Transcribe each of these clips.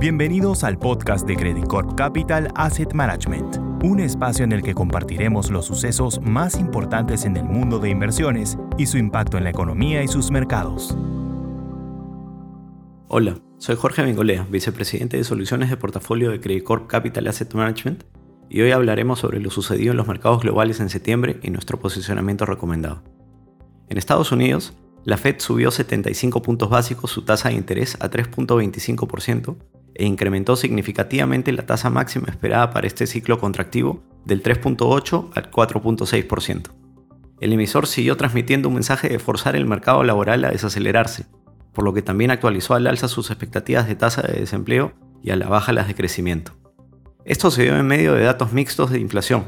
Bienvenidos al podcast de Credit Corp Capital Asset Management, un espacio en el que compartiremos los sucesos más importantes en el mundo de inversiones y su impacto en la economía y sus mercados. Hola, soy Jorge Bengolea, vicepresidente de soluciones de portafolio de Credit Corp Capital Asset Management, y hoy hablaremos sobre lo sucedido en los mercados globales en septiembre y nuestro posicionamiento recomendado. En Estados Unidos, la Fed subió 75 puntos básicos su tasa de interés a 3.25%, e incrementó significativamente la tasa máxima esperada para este ciclo contractivo del 3.8 al 4.6%. El emisor siguió transmitiendo un mensaje de forzar el mercado laboral a desacelerarse, por lo que también actualizó al alza sus expectativas de tasa de desempleo y a la baja las de crecimiento. Esto se dio en medio de datos mixtos de inflación,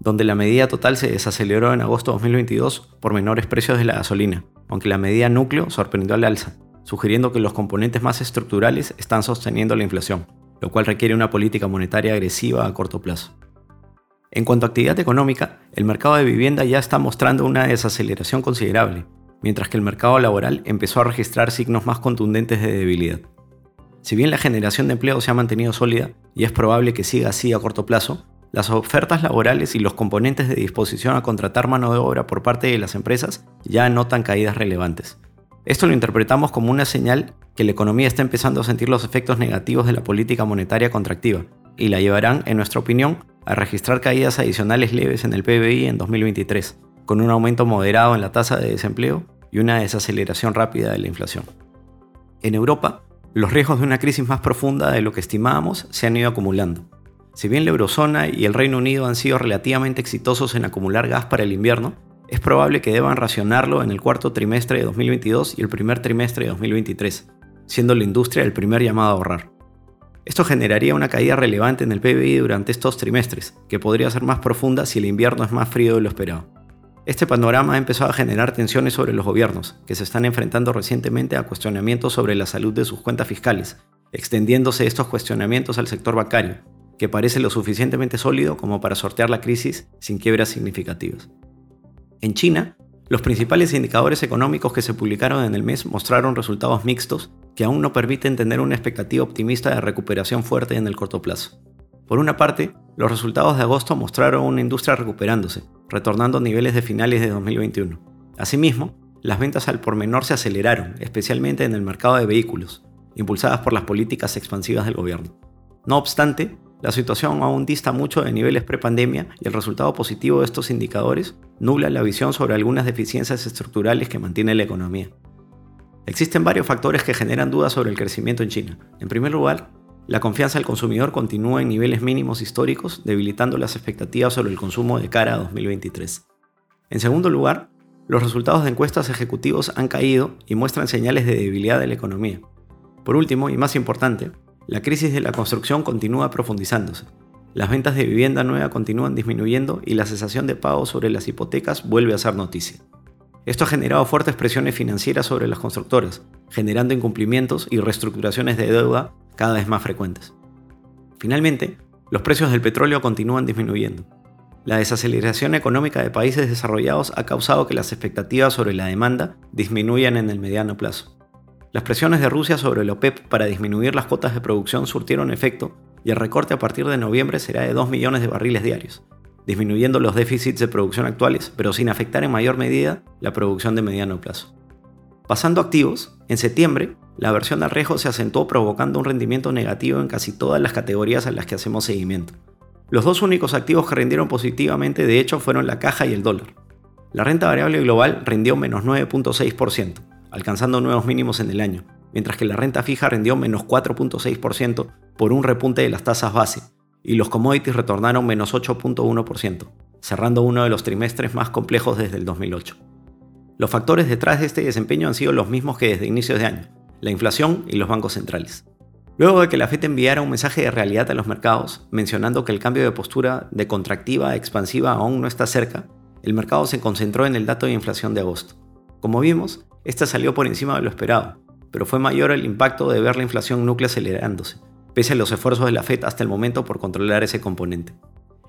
donde la medida total se desaceleró en agosto de 2022 por menores precios de la gasolina, aunque la medida núcleo sorprendió al alza, sugiriendo que los componentes más estructurales están sosteniendo la inflación, lo cual requiere una política monetaria agresiva a corto plazo. En cuanto a actividad económica, el mercado de vivienda ya está mostrando una desaceleración considerable, mientras que el mercado laboral empezó a registrar signos más contundentes de debilidad. Si bien la generación de empleo se ha mantenido sólida y es probable que siga así a corto plazo, las ofertas laborales y los componentes de disposición a contratar mano de obra por parte de las empresas ya notan caídas relevantes, esto lo interpretamos como una señal que la economía está empezando a sentir los efectos negativos de la política monetaria contractiva y la llevarán, en nuestra opinión, a registrar caídas adicionales leves en el PBI en 2023, con un aumento moderado en la tasa de desempleo y una desaceleración rápida de la inflación. En Europa, los riesgos de una crisis más profunda de lo que estimábamos se han ido acumulando. Si bien la eurozona y el Reino Unido han sido relativamente exitosos en acumular gas para el invierno, es probable que deban racionarlo en el cuarto trimestre de 2022 y el primer trimestre de 2023, siendo la industria el primer llamado a ahorrar. Esto generaría una caída relevante en el PBI durante estos trimestres, que podría ser más profunda si el invierno es más frío de lo esperado. Este panorama ha empezado a generar tensiones sobre los gobiernos, que se están enfrentando recientemente a cuestionamientos sobre la salud de sus cuentas fiscales, extendiéndose estos cuestionamientos al sector bancario, que parece lo suficientemente sólido como para sortear la crisis sin quiebras significativas. En China, los principales indicadores económicos que se publicaron en el mes mostraron resultados mixtos que aún no permiten tener una expectativa optimista de recuperación fuerte en el corto plazo. Por una parte, los resultados de agosto mostraron una industria recuperándose, retornando a niveles de finales de 2021. Asimismo, las ventas al por menor se aceleraron, especialmente en el mercado de vehículos, impulsadas por las políticas expansivas del gobierno. No obstante, la situación aún dista mucho de niveles prepandemia y el resultado positivo de estos indicadores nubla la visión sobre algunas deficiencias estructurales que mantiene la economía. Existen varios factores que generan dudas sobre el crecimiento en China. En primer lugar, la confianza del consumidor continúa en niveles mínimos históricos, debilitando las expectativas sobre el consumo de cara a 2023. En segundo lugar, los resultados de encuestas ejecutivos han caído y muestran señales de debilidad de la economía. Por último, y más importante, la crisis de la construcción continúa profundizándose. Las ventas de vivienda nueva continúan disminuyendo y la cesación de pagos sobre las hipotecas vuelve a ser noticia. Esto ha generado fuertes presiones financieras sobre las constructoras, generando incumplimientos y reestructuraciones de deuda cada vez más frecuentes. Finalmente, los precios del petróleo continúan disminuyendo. La desaceleración económica de países desarrollados ha causado que las expectativas sobre la demanda disminuyan en el mediano plazo. Las presiones de Rusia sobre el OPEP para disminuir las cuotas de producción surtieron efecto y el recorte a partir de noviembre será de 2 millones de barriles diarios, disminuyendo los déficits de producción actuales, pero sin afectar en mayor medida la producción de mediano plazo. Pasando a activos, en septiembre, la versión al riesgo se acentuó provocando un rendimiento negativo en casi todas las categorías a las que hacemos seguimiento. Los dos únicos activos que rindieron positivamente de hecho fueron la caja y el dólar. La renta variable global rindió menos 9.6%, alcanzando nuevos mínimos en el año, mientras que la renta fija rindió menos 4.6% por un repunte de las tasas base, y los commodities retornaron menos 8.1%, cerrando uno de los trimestres más complejos desde el 2008. Los factores detrás de este desempeño han sido los mismos que desde inicios de año, la inflación y los bancos centrales. Luego de que la FED enviara un mensaje de realidad a los mercados, mencionando que el cambio de postura de contractiva a expansiva aún no está cerca, el mercado se concentró en el dato de inflación de agosto. Como vimos, esta salió por encima de lo esperado, pero fue mayor el impacto de ver la inflación núclea acelerándose, pese a los esfuerzos de la Fed hasta el momento por controlar ese componente.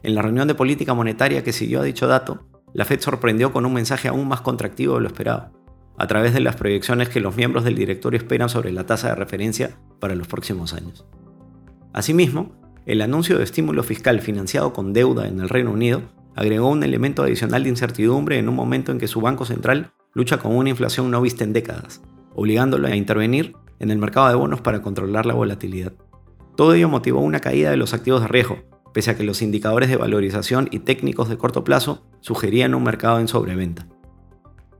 En la reunión de política monetaria que siguió a dicho dato, la Fed sorprendió con un mensaje aún más contractivo de lo esperado, a través de las proyecciones que los miembros del directorio esperan sobre la tasa de referencia para los próximos años. Asimismo, el anuncio de estímulo fiscal financiado con deuda en el Reino Unido agregó un elemento adicional de incertidumbre en un momento en que su Banco Central lucha con una inflación no vista en décadas, obligándolo a intervenir en el mercado de bonos para controlar la volatilidad. Todo ello motivó una caída de los activos de riesgo, pese a que los indicadores de valorización y técnicos de corto plazo sugerían un mercado en sobreventa.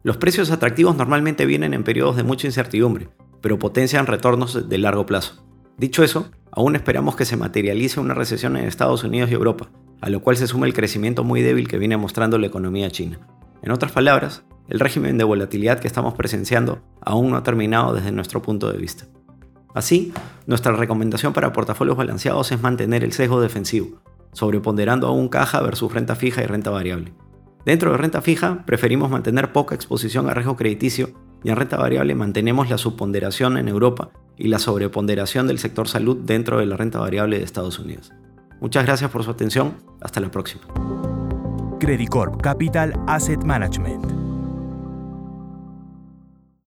Los precios atractivos normalmente vienen en periodos de mucha incertidumbre, pero potencian retornos de largo plazo. Dicho eso, aún esperamos que se materialice una recesión en Estados Unidos y Europa, a lo cual se suma el crecimiento muy débil que viene mostrando la economía china. En otras palabras, el régimen de volatilidad que estamos presenciando aún no ha terminado desde nuestro punto de vista. Así, nuestra recomendación para portafolios balanceados es mantener el sesgo defensivo, sobreponderando aún caja versus renta fija y renta variable. Dentro de renta fija, preferimos mantener poca exposición a riesgo crediticio y en renta variable mantenemos la subponderación en Europa y la sobreponderación del sector salud dentro de la renta variable de Estados Unidos. Muchas gracias por su atención. Hasta la próxima. Capital Asset Management